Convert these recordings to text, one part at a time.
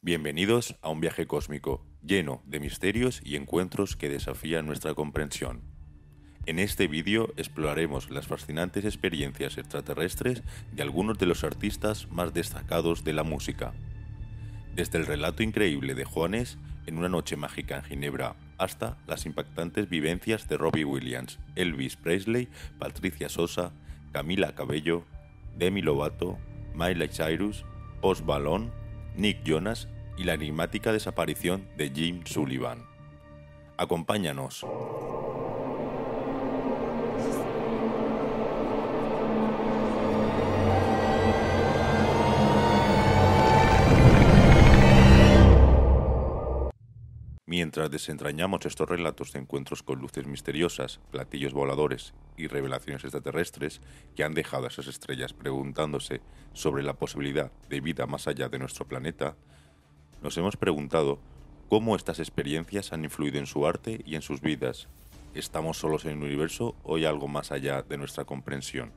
Bienvenidos a un viaje cósmico lleno de misterios y encuentros que desafían nuestra comprensión. En este vídeo exploraremos las fascinantes experiencias extraterrestres de algunos de los artistas más destacados de la música. Desde el relato increíble de Juanes en una noche mágica en Ginebra hasta las impactantes vivencias de Robbie Williams, Elvis Presley, Patricia Sosa, Camila Cabello, Demi Lovato, Miley Cyrus, Post Malone, Nick Jonas y la enigmática desaparición de Jim Sullivan. Acompáñanos. Mientras desentrañamos estos relatos de encuentros con luces misteriosas, platillos voladores y revelaciones extraterrestres que han dejado a esas estrellas preguntándose sobre la posibilidad de vida más allá de nuestro planeta, nos hemos preguntado cómo estas experiencias han influido en su arte y en sus vidas. ¿Estamos solos en el universo o hay algo más allá de nuestra comprensión?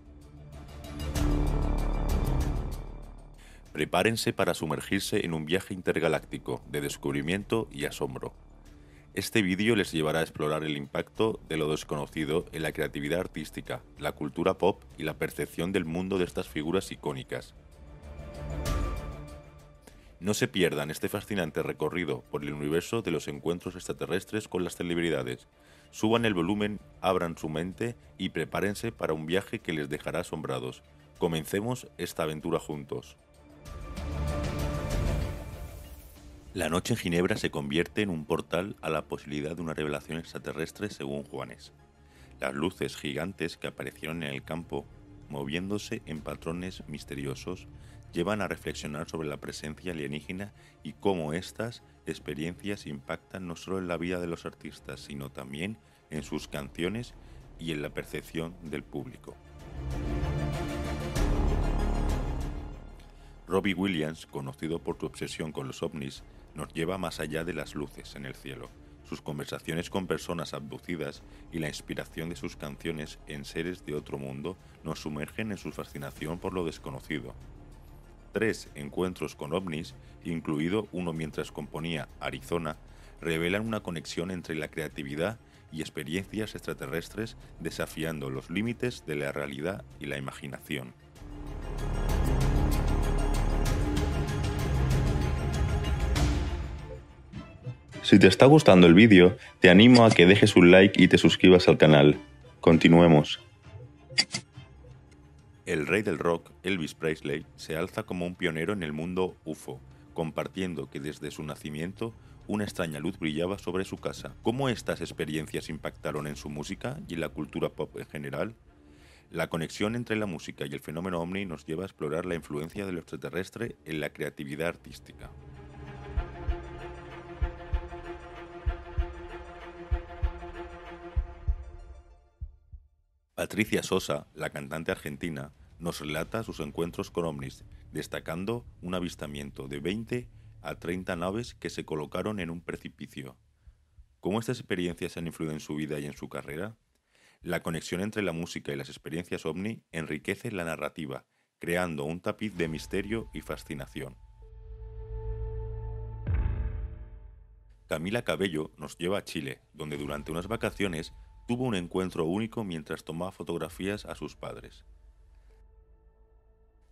Prepárense para sumergirse en un viaje intergaláctico de descubrimiento y asombro. Este vídeo les llevará a explorar el impacto de lo desconocido en la creatividad artística, la cultura pop y la percepción del mundo de estas figuras icónicas. No se pierdan este fascinante recorrido por el universo de los encuentros extraterrestres con las celebridades. Suban el volumen, abran su mente y prepárense para un viaje que les dejará asombrados. Comencemos esta aventura juntos. La noche en Ginebra se convierte en un portal a la posibilidad de una revelación extraterrestre según Juanes. Las luces gigantes que aparecieron en el campo, moviéndose en patrones misteriosos, llevan a reflexionar sobre la presencia alienígena y cómo estas experiencias impactan no solo en la vida de los artistas, sino también en sus canciones y en la percepción del público. Robbie Williams, conocido por su obsesión con los ovnis, nos lleva más allá de las luces en el cielo. Sus conversaciones con personas abducidas y la inspiración de sus canciones en seres de otro mundo nos sumergen en su fascinación por lo desconocido. Tres encuentros con ovnis, incluido uno mientras componía Arizona, revelan una conexión entre la creatividad y experiencias extraterrestres desafiando los límites de la realidad y la imaginación. Si te está gustando el vídeo, te animo a que dejes un like y te suscribas al canal. Continuemos. El rey del rock, Elvis Presley, se alza como un pionero en el mundo UFO, compartiendo que desde su nacimiento una extraña luz brillaba sobre su casa. ¿Cómo estas experiencias impactaron en su música y en la cultura pop en general? La conexión entre la música y el fenómeno ovni nos lleva a explorar la influencia de lo extraterrestre en la creatividad artística. Patricia Sosa, la cantante argentina, nos relata sus encuentros con ovnis, destacando un avistamiento de 20 a 30 naves que se colocaron en un precipicio. ¿Cómo estas experiencias han influido en su vida y en su carrera? La conexión entre la música y las experiencias ovni enriquece la narrativa, creando un tapiz de misterio y fascinación. Camila Cabello nos lleva a Chile, donde durante unas vacaciones tuvo un encuentro único mientras tomaba fotografías a sus padres.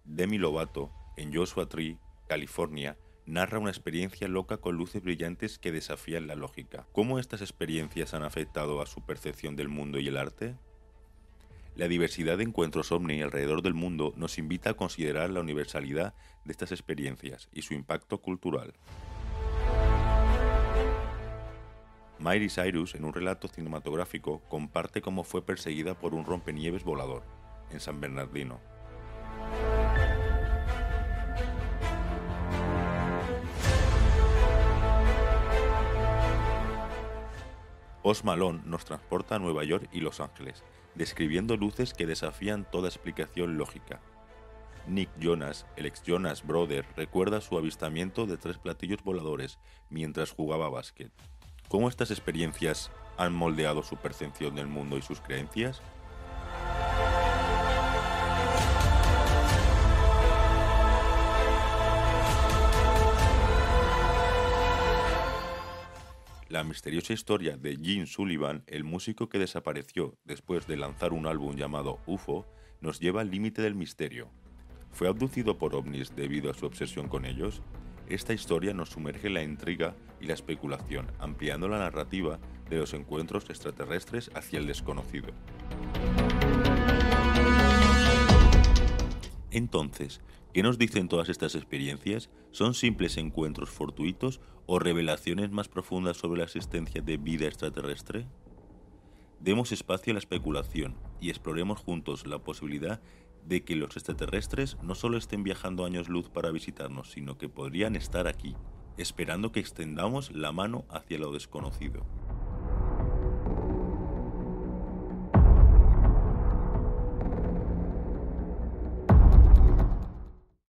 Demi Lovato, en Joshua Tree, California, narra una experiencia loca con luces brillantes que desafían la lógica. ¿Cómo estas experiencias han afectado a su percepción del mundo y el arte? La diversidad de encuentros ovni alrededor del mundo nos invita a considerar la universalidad de estas experiencias y su impacto cultural. Miley Cyrus, en un relato cinematográfico, comparte cómo fue perseguida por un rompenieves volador en San Bernardino. Post Malone nos transporta a Nueva York y Los Ángeles, describiendo luces que desafían toda explicación lógica. Nick Jonas, el ex Jonas Brother, recuerda su avistamiento de tres platillos voladores mientras jugaba básquet. ¿Cómo estas experiencias han moldeado su percepción del mundo y sus creencias? La misteriosa historia de Gene Sullivan, el músico que desapareció después de lanzar un álbum llamado UFO, nos lleva al límite del misterio. ¿Fue abducido por ovnis debido a su obsesión con ellos? Esta historia nos sumerge en la intriga y la especulación, ampliando la narrativa de los encuentros extraterrestres hacia el desconocido. Entonces, ¿qué nos dicen todas estas experiencias? ¿Son simples encuentros fortuitos o revelaciones más profundas sobre la existencia de vida extraterrestre? Demos espacio a la especulación y exploremos juntos la posibilidad de que los extraterrestres no solo estén viajando años luz para visitarnos, sino que podrían estar aquí, esperando que extendamos la mano hacia lo desconocido.